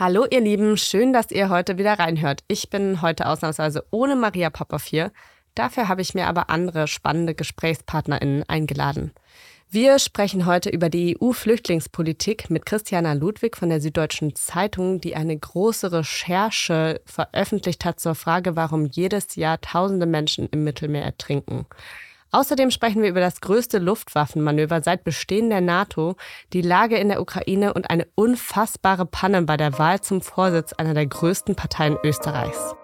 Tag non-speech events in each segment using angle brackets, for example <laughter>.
Hallo ihr Lieben, schön, dass ihr heute wieder reinhört. Ich bin heute ausnahmsweise ohne Maria Popov hier. Dafür habe ich mir aber andere spannende GesprächspartnerInnen eingeladen. Wir sprechen heute über die EU-Flüchtlingspolitik mit Christiana Ludwig von der Süddeutschen Zeitung, die eine große Recherche veröffentlicht hat zur Frage, warum jedes Jahr tausende Menschen im Mittelmeer ertrinken. Außerdem sprechen wir über das größte Luftwaffenmanöver seit Bestehen der NATO, die Lage in der Ukraine und eine unfassbare Panne bei der Wahl zum Vorsitz einer der größten Parteien Österreichs.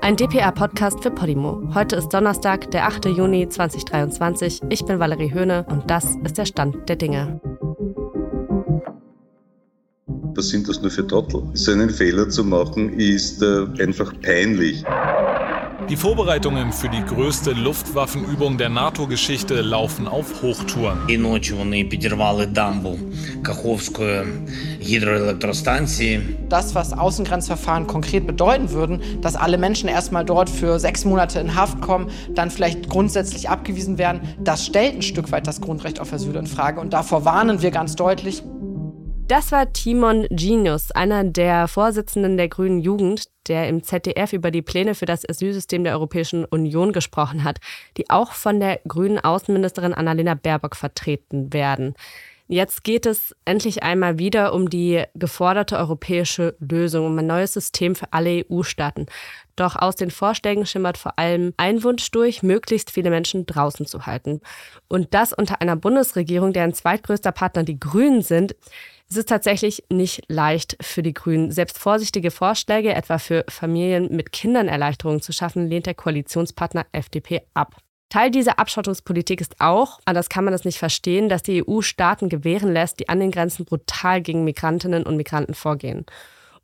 Ein DPA-Podcast für Podimo. Heute ist Donnerstag, der 8. Juni 2023. Ich bin Valerie Höhne und das ist der Stand der Dinge was sind das nur für Trottel? So einen Fehler zu machen, ist äh, einfach peinlich. Die Vorbereitungen für die größte Luftwaffenübung der NATO-Geschichte laufen auf Hochtouren. Das, was Außengrenzverfahren konkret bedeuten würden, dass alle Menschen erstmal dort für sechs Monate in Haft kommen, dann vielleicht grundsätzlich abgewiesen werden, das stellt ein Stück weit das Grundrecht auf Asyl in Frage. Und davor warnen wir ganz deutlich. Das war Timon Genius, einer der Vorsitzenden der Grünen Jugend, der im ZDF über die Pläne für das Asylsystem der Europäischen Union gesprochen hat, die auch von der grünen Außenministerin Annalena Baerbock vertreten werden. Jetzt geht es endlich einmal wieder um die geforderte europäische Lösung, um ein neues System für alle EU-Staaten. Doch aus den Vorschlägen schimmert vor allem ein Wunsch durch, möglichst viele Menschen draußen zu halten. Und das unter einer Bundesregierung, deren zweitgrößter Partner die Grünen sind, es ist tatsächlich nicht leicht für die Grünen. Selbst vorsichtige Vorschläge, etwa für Familien mit Kindern Erleichterungen zu schaffen, lehnt der Koalitionspartner FDP ab. Teil dieser Abschottungspolitik ist auch, anders kann man das nicht verstehen, dass die EU Staaten gewähren lässt, die an den Grenzen brutal gegen Migrantinnen und Migranten vorgehen.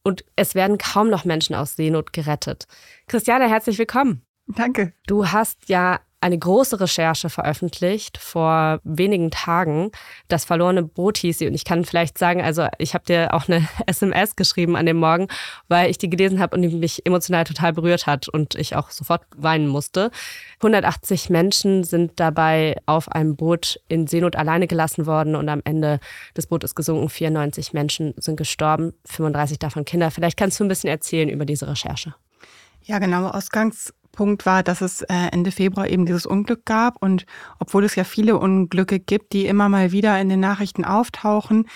Und es werden kaum noch Menschen aus Seenot gerettet. Christiane, herzlich willkommen. Danke. Du hast ja eine große Recherche veröffentlicht vor wenigen Tagen. Das verlorene Boot hieß sie. Und ich kann vielleicht sagen, also ich habe dir auch eine <laughs> SMS geschrieben an dem Morgen, weil ich die gelesen habe und die mich emotional total berührt hat und ich auch sofort weinen musste. 180 Menschen sind dabei auf einem Boot in Seenot alleine gelassen worden und am Ende des Bootes gesunken. 94 Menschen sind gestorben, 35 davon Kinder. Vielleicht kannst du ein bisschen erzählen über diese Recherche. Ja, genau. Ausgangs Punkt war, dass es äh, Ende Februar eben dieses Unglück gab. Und obwohl es ja viele Unglücke gibt, die immer mal wieder in den Nachrichten auftauchen,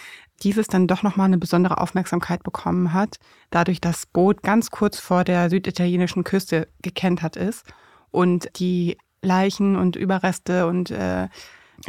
dieses dann doch nochmal eine besondere Aufmerksamkeit bekommen hat, dadurch das Boot ganz kurz vor der süditalienischen Küste gekentert ist und die Leichen und Überreste und äh,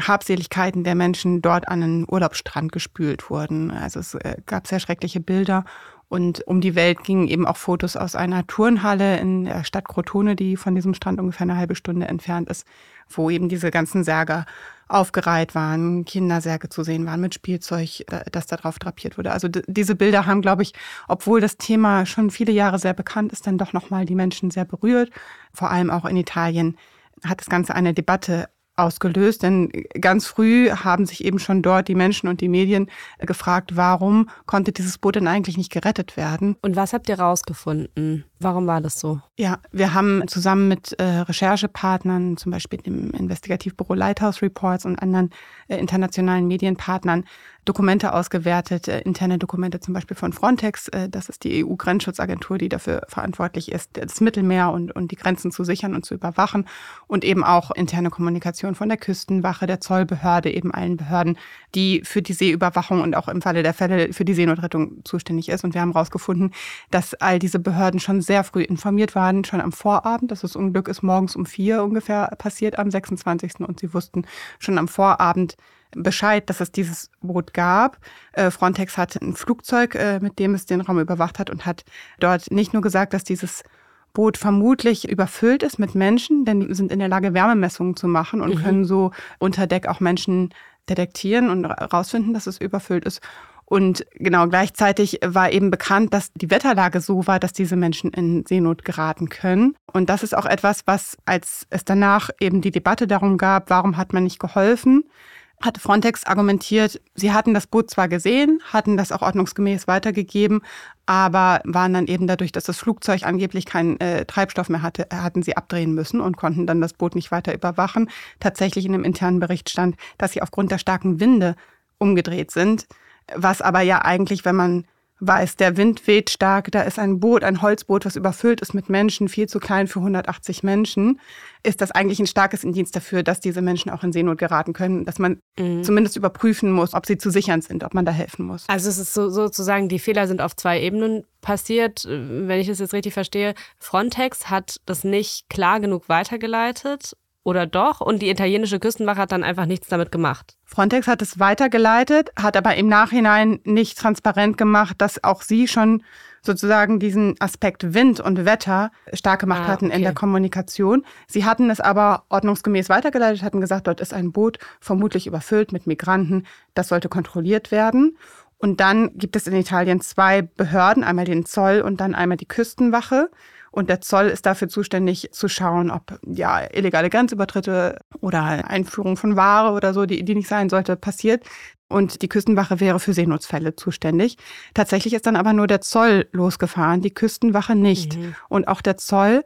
Habseligkeiten der Menschen dort an einen Urlaubsstrand gespült wurden. Also es äh, gab sehr schreckliche Bilder und um die Welt gingen eben auch Fotos aus einer Turnhalle in der Stadt Crotone, die von diesem Strand ungefähr eine halbe Stunde entfernt ist, wo eben diese ganzen Särge aufgereiht waren, Kindersärge zu sehen waren mit Spielzeug, das da drauf drapiert wurde. Also diese Bilder haben, glaube ich, obwohl das Thema schon viele Jahre sehr bekannt ist, dann doch nochmal die Menschen sehr berührt. Vor allem auch in Italien hat das Ganze eine Debatte ausgelöst, denn ganz früh haben sich eben schon dort die Menschen und die Medien gefragt, warum konnte dieses Boot denn eigentlich nicht gerettet werden? Und was habt ihr rausgefunden? Warum war das so? Ja, wir haben zusammen mit äh, Recherchepartnern, zum Beispiel dem Investigativbüro Lighthouse Reports und anderen äh, internationalen Medienpartnern, Dokumente ausgewertet, äh, interne Dokumente zum Beispiel von Frontex, äh, das ist die EU-Grenzschutzagentur, die dafür verantwortlich ist, das Mittelmeer und, und die Grenzen zu sichern und zu überwachen und eben auch interne Kommunikation von der Küstenwache, der Zollbehörde, eben allen Behörden, die für die Seeüberwachung und auch im Falle der Fälle für die Seenotrettung zuständig ist. Und wir haben herausgefunden, dass all diese Behörden schon sehr früh informiert waren, schon am Vorabend. Das Unglück ist morgens um vier ungefähr passiert am 26. Und sie wussten schon am Vorabend, Bescheid, dass es dieses Boot gab. Äh, Frontex hatte ein Flugzeug, äh, mit dem es den Raum überwacht hat und hat dort nicht nur gesagt, dass dieses Boot vermutlich überfüllt ist mit Menschen, denn die sind in der Lage, Wärmemessungen zu machen und mhm. können so unter Deck auch Menschen detektieren und herausfinden, dass es überfüllt ist. Und genau gleichzeitig war eben bekannt, dass die Wetterlage so war, dass diese Menschen in Seenot geraten können. Und das ist auch etwas, was, als es danach eben die Debatte darum gab, warum hat man nicht geholfen, hatte Frontex argumentiert, sie hatten das Boot zwar gesehen, hatten das auch ordnungsgemäß weitergegeben, aber waren dann eben dadurch, dass das Flugzeug angeblich keinen äh, Treibstoff mehr hatte, hatten sie abdrehen müssen und konnten dann das Boot nicht weiter überwachen. Tatsächlich in dem internen Bericht stand, dass sie aufgrund der starken Winde umgedreht sind. Was aber ja eigentlich, wenn man weiß, der Wind weht stark, da ist ein Boot, ein Holzboot, was überfüllt ist mit Menschen, viel zu klein für 180 Menschen, ist das eigentlich ein starkes Indiz dafür, dass diese Menschen auch in Seenot geraten können, dass man mhm. zumindest überprüfen muss, ob sie zu sichern sind, ob man da helfen muss. Also es ist so, sozusagen, die Fehler sind auf zwei Ebenen passiert, wenn ich das jetzt richtig verstehe. Frontex hat das nicht klar genug weitergeleitet oder doch? Und die italienische Küstenwache hat dann einfach nichts damit gemacht. Frontex hat es weitergeleitet, hat aber im Nachhinein nicht transparent gemacht, dass auch sie schon sozusagen diesen Aspekt Wind und Wetter stark gemacht ah, hatten okay. in der Kommunikation. Sie hatten es aber ordnungsgemäß weitergeleitet, hatten gesagt, dort ist ein Boot vermutlich überfüllt mit Migranten, das sollte kontrolliert werden. Und dann gibt es in Italien zwei Behörden, einmal den Zoll und dann einmal die Küstenwache. Und der Zoll ist dafür zuständig zu schauen, ob ja illegale Grenzübertritte oder Einführung von Ware oder so, die, die nicht sein sollte, passiert. Und die Küstenwache wäre für Seenotfälle zuständig. Tatsächlich ist dann aber nur der Zoll losgefahren, die Küstenwache nicht. Mhm. Und auch der Zoll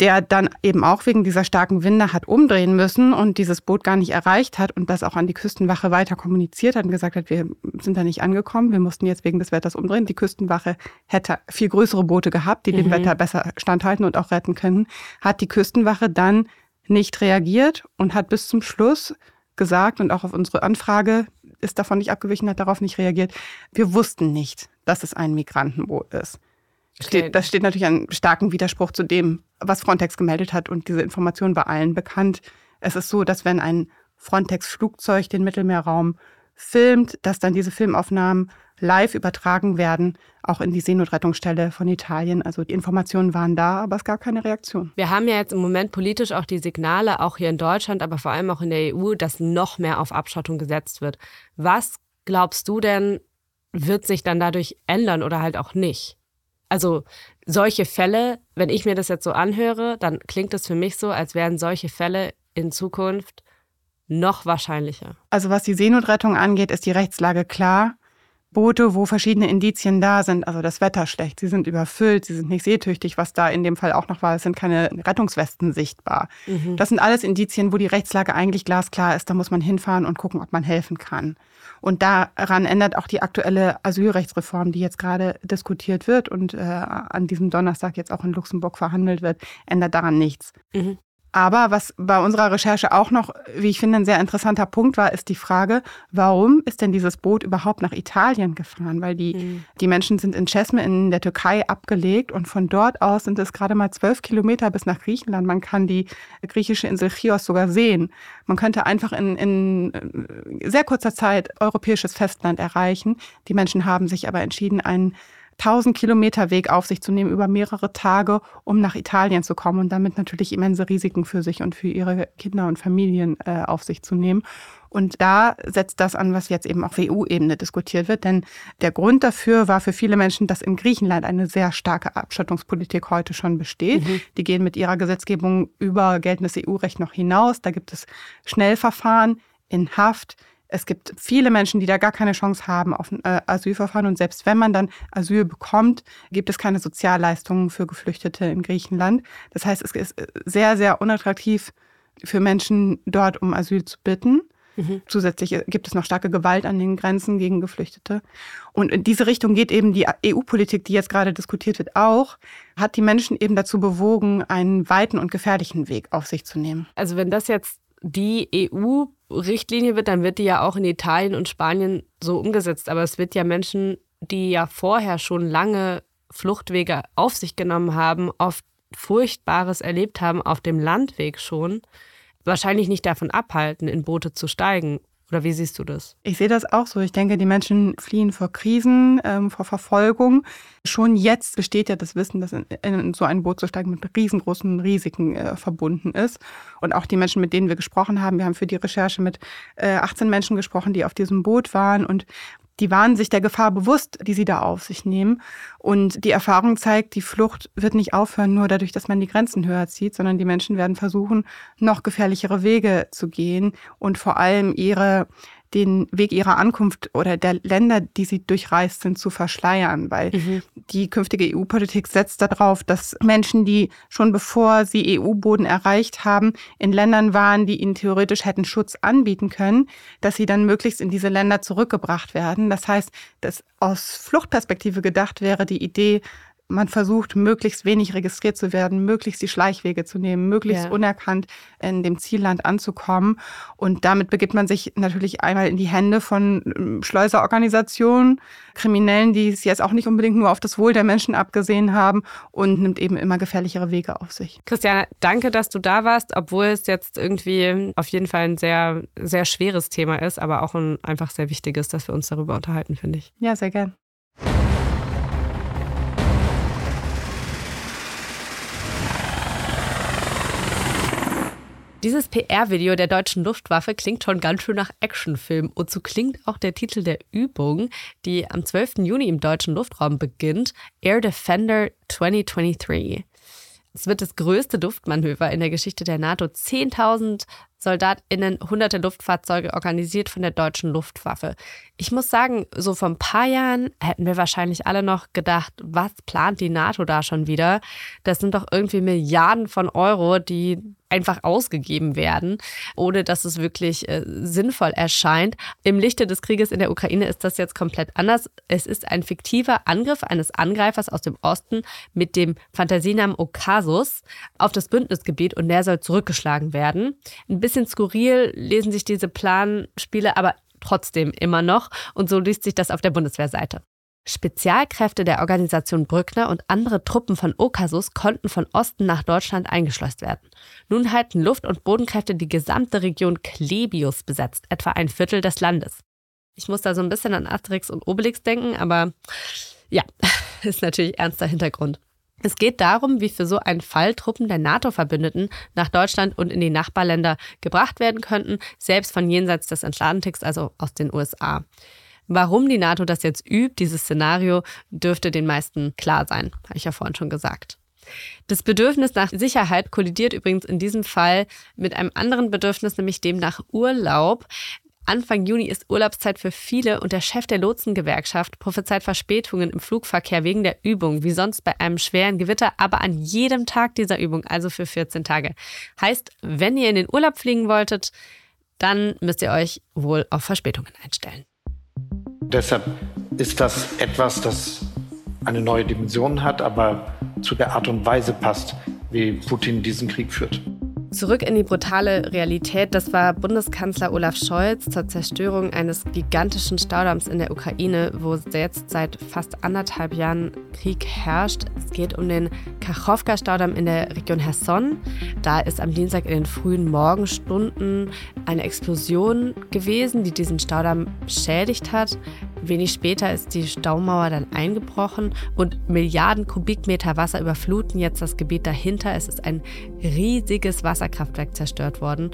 der dann eben auch wegen dieser starken Winde hat umdrehen müssen und dieses Boot gar nicht erreicht hat und das auch an die Küstenwache weiter kommuniziert hat und gesagt hat, wir sind da nicht angekommen, wir mussten jetzt wegen des Wetters umdrehen. Die Küstenwache hätte viel größere Boote gehabt, die mhm. dem Wetter besser standhalten und auch retten können. Hat die Küstenwache dann nicht reagiert und hat bis zum Schluss gesagt und auch auf unsere Anfrage ist davon nicht abgewichen, hat darauf nicht reagiert. Wir wussten nicht, dass es ein Migrantenboot ist. Steht, das steht natürlich ein starken Widerspruch zu dem, was Frontex gemeldet hat und diese Information war allen bekannt. Es ist so, dass wenn ein Frontex-Flugzeug den Mittelmeerraum filmt, dass dann diese Filmaufnahmen live übertragen werden, auch in die Seenotrettungsstelle von Italien. Also die Informationen waren da, aber es gab keine Reaktion. Wir haben ja jetzt im Moment politisch auch die Signale, auch hier in Deutschland, aber vor allem auch in der EU, dass noch mehr auf Abschottung gesetzt wird. Was glaubst du denn, wird sich dann dadurch ändern oder halt auch nicht? Also solche Fälle, wenn ich mir das jetzt so anhöre, dann klingt es für mich so, als wären solche Fälle in Zukunft noch wahrscheinlicher. Also was die Seenotrettung angeht, ist die Rechtslage klar. Boote, wo verschiedene Indizien da sind, also das Wetter schlecht, sie sind überfüllt, sie sind nicht seetüchtig, was da in dem Fall auch noch war, es sind keine Rettungswesten sichtbar. Mhm. Das sind alles Indizien, wo die Rechtslage eigentlich glasklar ist, da muss man hinfahren und gucken, ob man helfen kann. Und daran ändert auch die aktuelle Asylrechtsreform, die jetzt gerade diskutiert wird und äh, an diesem Donnerstag jetzt auch in Luxemburg verhandelt wird, ändert daran nichts. Mhm. Aber was bei unserer Recherche auch noch, wie ich finde, ein sehr interessanter Punkt war, ist die Frage, warum ist denn dieses Boot überhaupt nach Italien gefahren? Weil die, mhm. die Menschen sind in Cesme in der Türkei abgelegt und von dort aus sind es gerade mal zwölf Kilometer bis nach Griechenland. Man kann die griechische Insel Chios sogar sehen. Man könnte einfach in, in äh, sehr kurzer Zeit europäisches Festland erreichen. Die Menschen haben sich aber entschieden, einen 1000 Kilometer Weg auf sich zu nehmen über mehrere Tage, um nach Italien zu kommen und damit natürlich immense Risiken für sich und für ihre Kinder und Familien äh, auf sich zu nehmen. Und da setzt das an, was jetzt eben auf EU-Ebene diskutiert wird. Denn der Grund dafür war für viele Menschen, dass in Griechenland eine sehr starke Abschottungspolitik heute schon besteht. Mhm. Die gehen mit ihrer Gesetzgebung über geltendes EU-Recht noch hinaus. Da gibt es Schnellverfahren in Haft, es gibt viele Menschen, die da gar keine Chance haben auf ein äh, Asylverfahren. Und selbst wenn man dann Asyl bekommt, gibt es keine Sozialleistungen für Geflüchtete in Griechenland. Das heißt, es ist sehr, sehr unattraktiv für Menschen dort um Asyl zu bitten. Mhm. Zusätzlich gibt es noch starke Gewalt an den Grenzen gegen Geflüchtete. Und in diese Richtung geht eben die EU-Politik, die jetzt gerade diskutiert wird, auch, hat die Menschen eben dazu bewogen, einen weiten und gefährlichen Weg auf sich zu nehmen. Also wenn das jetzt die EU-Richtlinie wird, dann wird die ja auch in Italien und Spanien so umgesetzt. Aber es wird ja Menschen, die ja vorher schon lange Fluchtwege auf sich genommen haben, oft Furchtbares erlebt haben auf dem Landweg schon, wahrscheinlich nicht davon abhalten, in Boote zu steigen. Oder wie siehst du das? Ich sehe das auch so. Ich denke, die Menschen fliehen vor Krisen, ähm, vor Verfolgung. Schon jetzt besteht ja das Wissen, dass in, in so ein Boot zu steigen mit riesengroßen Risiken äh, verbunden ist. Und auch die Menschen, mit denen wir gesprochen haben, wir haben für die Recherche mit äh, 18 Menschen gesprochen, die auf diesem Boot waren. Und die waren sich der Gefahr bewusst, die sie da auf sich nehmen. Und die Erfahrung zeigt, die Flucht wird nicht aufhören, nur dadurch, dass man die Grenzen höher zieht, sondern die Menschen werden versuchen, noch gefährlichere Wege zu gehen und vor allem ihre den Weg ihrer Ankunft oder der Länder, die sie durchreist sind, zu verschleiern, weil mhm. die künftige EU-Politik setzt darauf, dass Menschen, die schon bevor sie EU-Boden erreicht haben, in Ländern waren, die ihnen theoretisch hätten Schutz anbieten können, dass sie dann möglichst in diese Länder zurückgebracht werden. Das heißt, dass aus Fluchtperspektive gedacht wäre die Idee, man versucht, möglichst wenig registriert zu werden, möglichst die Schleichwege zu nehmen, möglichst ja. unerkannt in dem Zielland anzukommen. Und damit begibt man sich natürlich einmal in die Hände von ähm, Schleuserorganisationen, Kriminellen, die es jetzt auch nicht unbedingt nur auf das Wohl der Menschen abgesehen haben und nimmt eben immer gefährlichere Wege auf sich. Christiane, danke, dass du da warst, obwohl es jetzt irgendwie auf jeden Fall ein sehr, sehr schweres Thema ist, aber auch ein einfach sehr wichtiges, dass wir uns darüber unterhalten, finde ich. Ja, sehr gern. Dieses PR-Video der deutschen Luftwaffe klingt schon ganz schön nach Actionfilm und so klingt auch der Titel der Übung, die am 12. Juni im deutschen Luftraum beginnt, Air Defender 2023. Es wird das größte Luftmanöver in der Geschichte der NATO. 10.000 SoldatInnen, hunderte Luftfahrzeuge organisiert von der deutschen Luftwaffe. Ich muss sagen, so vor ein paar Jahren hätten wir wahrscheinlich alle noch gedacht, was plant die NATO da schon wieder? Das sind doch irgendwie Milliarden von Euro, die einfach ausgegeben werden, ohne dass es wirklich äh, sinnvoll erscheint. Im Lichte des Krieges in der Ukraine ist das jetzt komplett anders. Es ist ein fiktiver Angriff eines Angreifers aus dem Osten mit dem Fantasienamen Okasus auf das Bündnisgebiet und der soll zurückgeschlagen werden. Ein bisschen skurril lesen sich diese Planspiele aber trotzdem immer noch und so liest sich das auf der Bundeswehrseite. Spezialkräfte der Organisation Brückner und andere Truppen von Okasus konnten von Osten nach Deutschland eingeschleust werden. Nun halten Luft- und Bodenkräfte die gesamte Region Klebius besetzt, etwa ein Viertel des Landes. Ich muss da so ein bisschen an Asterix und Obelix denken, aber ja, <laughs> ist natürlich ernster Hintergrund. Es geht darum, wie für so einen Fall Truppen der NATO-Verbündeten nach Deutschland und in die Nachbarländer gebracht werden könnten, selbst von jenseits des Atlantiks, also aus den USA. Warum die NATO das jetzt übt, dieses Szenario, dürfte den meisten klar sein, habe ich ja vorhin schon gesagt. Das Bedürfnis nach Sicherheit kollidiert übrigens in diesem Fall mit einem anderen Bedürfnis, nämlich dem nach Urlaub. Anfang Juni ist Urlaubszeit für viele und der Chef der Lotsengewerkschaft prophezeit Verspätungen im Flugverkehr wegen der Übung, wie sonst bei einem schweren Gewitter, aber an jedem Tag dieser Übung, also für 14 Tage. Heißt, wenn ihr in den Urlaub fliegen wolltet, dann müsst ihr euch wohl auf Verspätungen einstellen. Deshalb ist das etwas, das eine neue Dimension hat, aber zu der Art und Weise passt, wie Putin diesen Krieg führt. Zurück in die brutale Realität. Das war Bundeskanzler Olaf Scholz zur Zerstörung eines gigantischen Staudamms in der Ukraine, wo jetzt seit fast anderthalb Jahren Krieg herrscht. Es geht um den Kachowka-Staudamm in der Region Herson. Da ist am Dienstag in den frühen Morgenstunden eine Explosion gewesen, die diesen Staudamm beschädigt hat. Wenig später ist die Staumauer dann eingebrochen und Milliarden Kubikmeter Wasser überfluten jetzt das Gebiet dahinter. Es ist ein riesiges Wasserkraftwerk zerstört worden.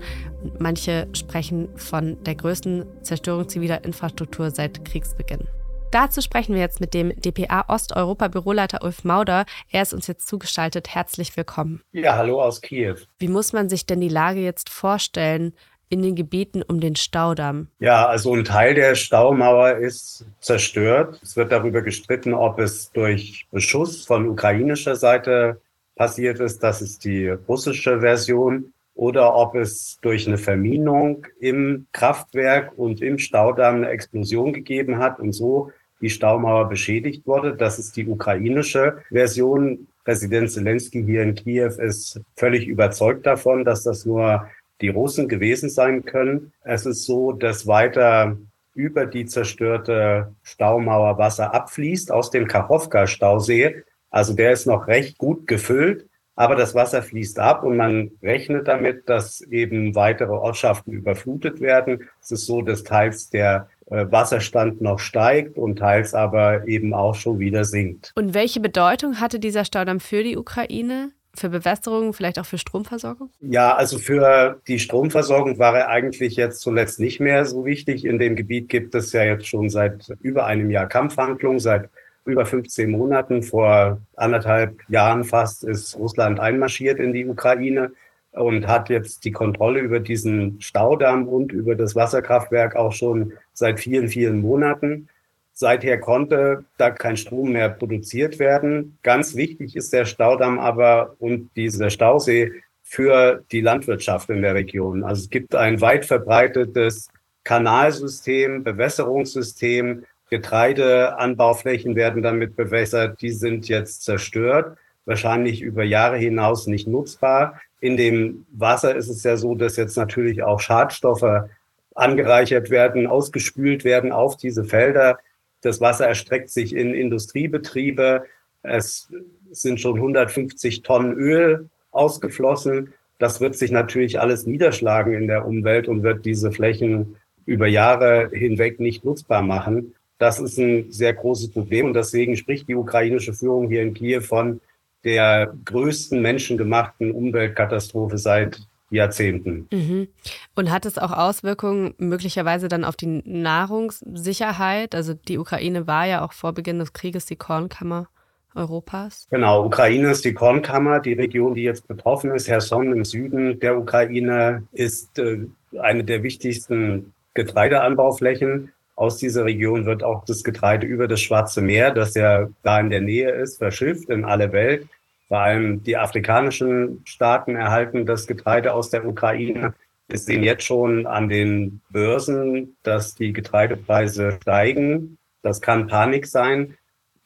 Manche sprechen von der größten Zerstörung ziviler Infrastruktur seit Kriegsbeginn. Dazu sprechen wir jetzt mit dem DPA Osteuropa-Büroleiter Ulf Mauder. Er ist uns jetzt zugeschaltet. Herzlich willkommen. Ja, hallo aus Kiew. Wie muss man sich denn die Lage jetzt vorstellen? in den Gebieten um den Staudamm? Ja, also ein Teil der Staumauer ist zerstört. Es wird darüber gestritten, ob es durch Beschuss von ukrainischer Seite passiert ist. Das ist die russische Version. Oder ob es durch eine Verminung im Kraftwerk und im Staudamm eine Explosion gegeben hat und so die Staumauer beschädigt wurde. Das ist die ukrainische Version. Präsident Zelensky hier in Kiew ist völlig überzeugt davon, dass das nur die Russen gewesen sein können. Es ist so, dass weiter über die zerstörte Staumauer Wasser abfließt aus dem Kachowka-Stausee. Also der ist noch recht gut gefüllt, aber das Wasser fließt ab und man rechnet damit, dass eben weitere Ortschaften überflutet werden. Es ist so, dass teils der äh, Wasserstand noch steigt und teils aber eben auch schon wieder sinkt. Und welche Bedeutung hatte dieser Staudamm für die Ukraine? für Bewässerung, vielleicht auch für Stromversorgung? Ja, also für die Stromversorgung war er eigentlich jetzt zuletzt nicht mehr so wichtig. In dem Gebiet gibt es ja jetzt schon seit über einem Jahr Kampfhandlungen, seit über 15 Monaten. Vor anderthalb Jahren fast ist Russland einmarschiert in die Ukraine. und hat jetzt die Kontrolle über diesen Staudamm und über das Wasserkraftwerk auch schon seit vielen, vielen Monaten. Seither konnte da kein Strom mehr produziert werden. Ganz wichtig ist der Staudamm aber und dieser Stausee für die Landwirtschaft in der Region. Also es gibt ein weit verbreitetes Kanalsystem, Bewässerungssystem. Getreideanbauflächen werden damit bewässert. Die sind jetzt zerstört, wahrscheinlich über Jahre hinaus nicht nutzbar. In dem Wasser ist es ja so, dass jetzt natürlich auch Schadstoffe angereichert werden, ausgespült werden auf diese Felder. Das Wasser erstreckt sich in Industriebetriebe. Es sind schon 150 Tonnen Öl ausgeflossen. Das wird sich natürlich alles niederschlagen in der Umwelt und wird diese Flächen über Jahre hinweg nicht nutzbar machen. Das ist ein sehr großes Problem und deswegen spricht die ukrainische Führung hier in Kiew von der größten menschengemachten Umweltkatastrophe seit Jahrzehnten. Mhm. Und hat es auch Auswirkungen möglicherweise dann auf die Nahrungssicherheit? Also die Ukraine war ja auch vor Beginn des Krieges die Kornkammer Europas. Genau, Ukraine ist die Kornkammer. Die Region, die jetzt betroffen ist, Herson im Süden der Ukraine, ist äh, eine der wichtigsten Getreideanbauflächen. Aus dieser Region wird auch das Getreide über das Schwarze Meer, das ja da in der Nähe ist, verschifft in alle Welt. Vor allem die afrikanischen Staaten erhalten das Getreide aus der Ukraine. Wir sehen jetzt schon an den Börsen, dass die Getreidepreise steigen. Das kann Panik sein.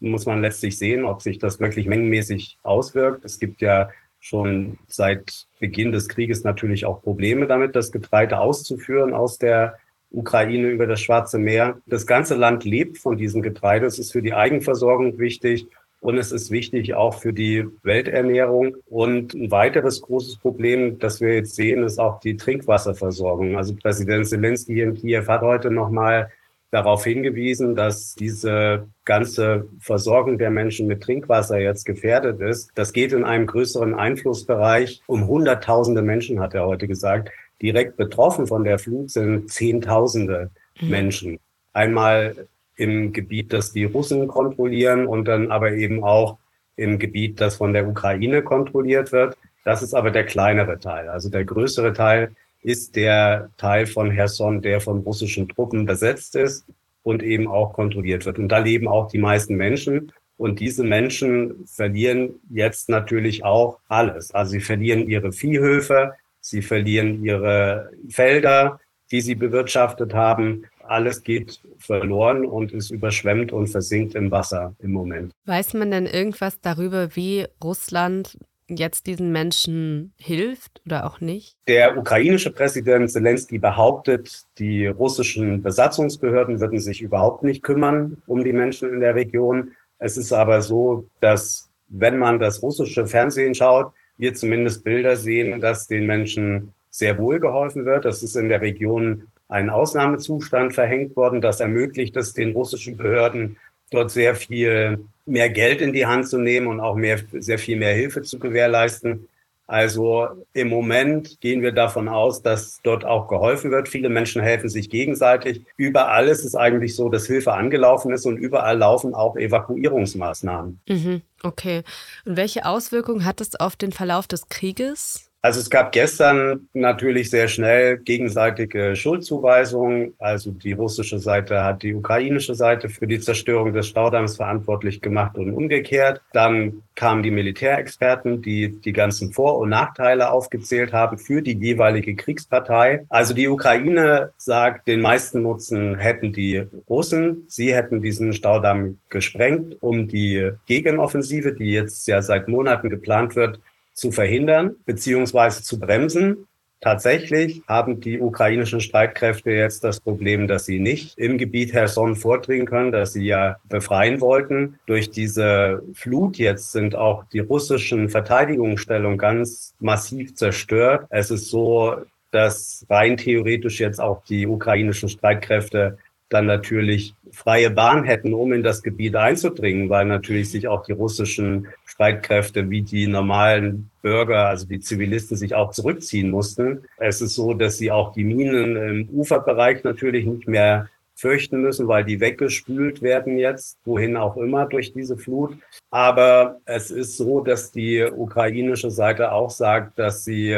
Muss man letztlich sehen, ob sich das wirklich mengenmäßig auswirkt. Es gibt ja schon seit Beginn des Krieges natürlich auch Probleme damit, das Getreide auszuführen aus der Ukraine über das Schwarze Meer. Das ganze Land lebt von diesem Getreide. Es ist für die Eigenversorgung wichtig. Und es ist wichtig auch für die Welternährung. Und ein weiteres großes Problem, das wir jetzt sehen, ist auch die Trinkwasserversorgung. Also Präsident Zelensky hier in Kiew hat heute nochmal darauf hingewiesen, dass diese ganze Versorgung der Menschen mit Trinkwasser jetzt gefährdet ist. Das geht in einem größeren Einflussbereich. Um Hunderttausende Menschen, hat er heute gesagt. Direkt betroffen von der Flut sind Zehntausende mhm. Menschen. Einmal im Gebiet, das die Russen kontrollieren und dann aber eben auch im Gebiet, das von der Ukraine kontrolliert wird. Das ist aber der kleinere Teil. Also der größere Teil ist der Teil von Herson, der von russischen Truppen besetzt ist und eben auch kontrolliert wird. Und da leben auch die meisten Menschen. Und diese Menschen verlieren jetzt natürlich auch alles. Also sie verlieren ihre Viehhöfe, sie verlieren ihre Felder, die sie bewirtschaftet haben alles geht verloren und ist überschwemmt und versinkt im Wasser im Moment. Weiß man denn irgendwas darüber, wie Russland jetzt diesen Menschen hilft oder auch nicht? Der ukrainische Präsident Zelensky behauptet, die russischen Besatzungsbehörden würden sich überhaupt nicht kümmern um die Menschen in der Region. Es ist aber so, dass wenn man das russische Fernsehen schaut, wir zumindest Bilder sehen, dass den Menschen sehr wohl geholfen wird. Das ist in der Region ein Ausnahmezustand verhängt worden. Das ermöglicht es den russischen Behörden, dort sehr viel mehr Geld in die Hand zu nehmen und auch mehr, sehr viel mehr Hilfe zu gewährleisten. Also im Moment gehen wir davon aus, dass dort auch geholfen wird. Viele Menschen helfen sich gegenseitig. Überall ist es eigentlich so, dass Hilfe angelaufen ist und überall laufen auch Evakuierungsmaßnahmen. Mhm, okay. Und welche Auswirkungen hat es auf den Verlauf des Krieges? Also es gab gestern natürlich sehr schnell gegenseitige Schuldzuweisungen. Also die russische Seite hat die ukrainische Seite für die Zerstörung des Staudamms verantwortlich gemacht und umgekehrt. Dann kamen die Militärexperten, die die ganzen Vor- und Nachteile aufgezählt haben für die jeweilige Kriegspartei. Also die Ukraine sagt, den meisten Nutzen hätten die Russen. Sie hätten diesen Staudamm gesprengt, um die Gegenoffensive, die jetzt ja seit Monaten geplant wird, zu verhindern beziehungsweise zu bremsen. Tatsächlich haben die ukrainischen Streitkräfte jetzt das Problem, dass sie nicht im Gebiet Herson vordringen können, dass sie ja befreien wollten. Durch diese Flut jetzt sind auch die russischen Verteidigungsstellungen ganz massiv zerstört. Es ist so, dass rein theoretisch jetzt auch die ukrainischen Streitkräfte dann natürlich freie Bahn hätten, um in das Gebiet einzudringen, weil natürlich sich auch die russischen Streitkräfte wie die normalen Bürger, also die Zivilisten, sich auch zurückziehen mussten. Es ist so, dass sie auch die Minen im Uferbereich natürlich nicht mehr fürchten müssen, weil die weggespült werden jetzt, wohin auch immer durch diese Flut. Aber es ist so, dass die ukrainische Seite auch sagt, dass sie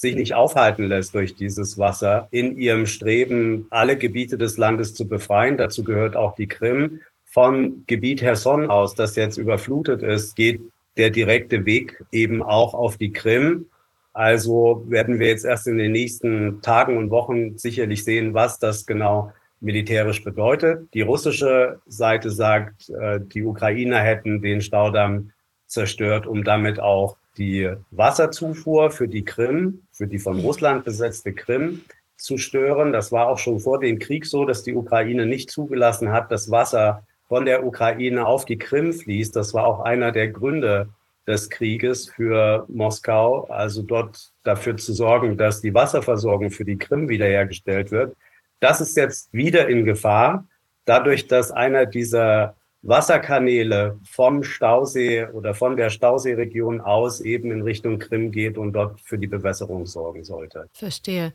sich nicht aufhalten lässt durch dieses Wasser in ihrem Streben, alle Gebiete des Landes zu befreien. Dazu gehört auch die Krim. Vom Gebiet Herson aus, das jetzt überflutet ist, geht der direkte Weg eben auch auf die Krim. Also werden wir jetzt erst in den nächsten Tagen und Wochen sicherlich sehen, was das genau militärisch bedeutet. Die russische Seite sagt, äh, die Ukrainer hätten den Staudamm zerstört, um damit auch die Wasserzufuhr für die Krim, für die von Russland besetzte Krim zu stören. Das war auch schon vor dem Krieg so, dass die Ukraine nicht zugelassen hat, dass Wasser von der Ukraine auf die Krim fließt. Das war auch einer der Gründe des Krieges für Moskau, also dort dafür zu sorgen, dass die Wasserversorgung für die Krim wiederhergestellt wird. Das ist jetzt wieder in Gefahr, dadurch, dass einer dieser Wasserkanäle vom Stausee oder von der Stauseeregion aus eben in Richtung Krim geht und dort für die Bewässerung sorgen sollte. Verstehe.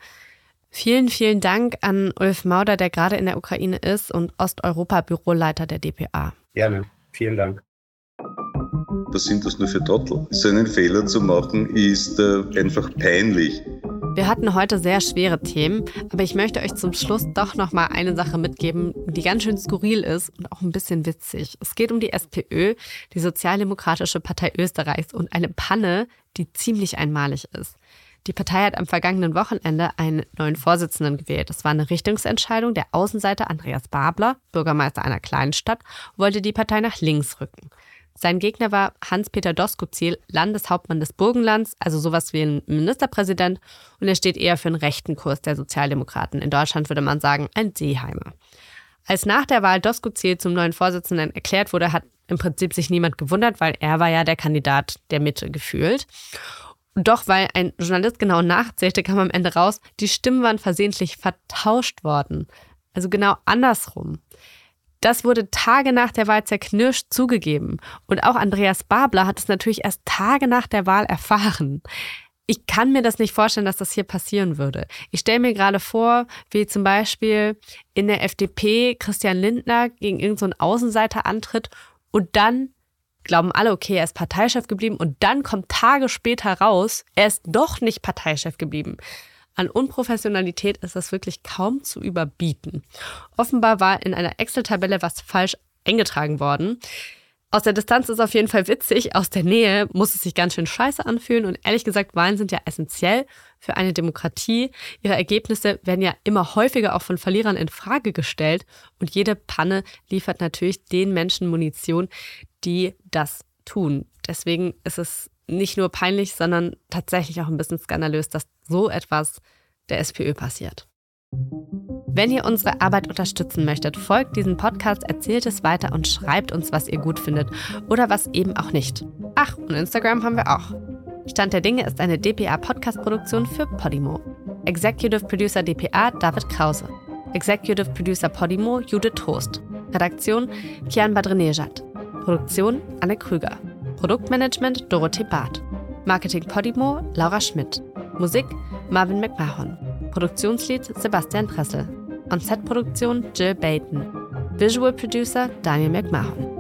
Vielen, vielen Dank an Ulf Mauder, der gerade in der Ukraine ist und Osteuropa-Büroleiter der DPA. Gerne. Vielen Dank. Was sind das nur für Trottel? So einen Fehler zu machen, ist äh, einfach peinlich. Wir hatten heute sehr schwere Themen, aber ich möchte euch zum Schluss doch noch mal eine Sache mitgeben, die ganz schön skurril ist und auch ein bisschen witzig. Es geht um die SPÖ, die Sozialdemokratische Partei Österreichs und eine Panne, die ziemlich einmalig ist. Die Partei hat am vergangenen Wochenende einen neuen Vorsitzenden gewählt. Das war eine Richtungsentscheidung. Der Außenseiter Andreas Babler, Bürgermeister einer kleinen Stadt, wollte die Partei nach links rücken. Sein Gegner war Hans-Peter Doskozil, Landeshauptmann des Burgenlands, also sowas wie ein Ministerpräsident, und er steht eher für einen rechten Kurs der Sozialdemokraten. In Deutschland würde man sagen, ein Seeheimer. Als nach der Wahl Doskozil zum neuen Vorsitzenden erklärt wurde, hat im Prinzip sich niemand gewundert, weil er war ja der Kandidat der Mitte gefühlt. Doch weil ein Journalist genau nachzählte, kam am Ende raus, die Stimmen waren versehentlich vertauscht worden. Also genau andersrum. Das wurde Tage nach der Wahl zerknirscht zugegeben. Und auch Andreas Babler hat es natürlich erst Tage nach der Wahl erfahren. Ich kann mir das nicht vorstellen, dass das hier passieren würde. Ich stelle mir gerade vor, wie zum Beispiel in der FDP Christian Lindner gegen irgendeinen so Außenseiter antritt und dann glauben alle, okay, er ist Parteichef geblieben und dann kommt Tage später raus, er ist doch nicht Parteichef geblieben. An Unprofessionalität ist das wirklich kaum zu überbieten. Offenbar war in einer Excel-Tabelle was falsch eingetragen worden. Aus der Distanz ist auf jeden Fall witzig, aus der Nähe muss es sich ganz schön scheiße anfühlen und ehrlich gesagt, Wahlen sind ja essentiell für eine Demokratie. Ihre Ergebnisse werden ja immer häufiger auch von Verlierern in Frage gestellt und jede Panne liefert natürlich den Menschen Munition, die das tun. Deswegen ist es nicht nur peinlich, sondern tatsächlich auch ein bisschen skandalös, dass so etwas der SPÖ passiert. Wenn ihr unsere Arbeit unterstützen möchtet, folgt diesem Podcast, erzählt es weiter und schreibt uns, was ihr gut findet oder was eben auch nicht. Ach, und Instagram haben wir auch. Stand der Dinge ist eine DPA-Podcast-Produktion für Podimo. Executive Producer DPA David Krause. Executive Producer Podimo Judith Trost. Redaktion Kian Badrenejad. Produktion Anne Krüger. Produktmanagement Dorothee Barth. Marketing Podimo Laura Schmidt. Musik Marvin McMahon. Produktionslied Sebastian Dressel. On-Set-Produktion Jill Baton. Visual Producer Daniel McMahon.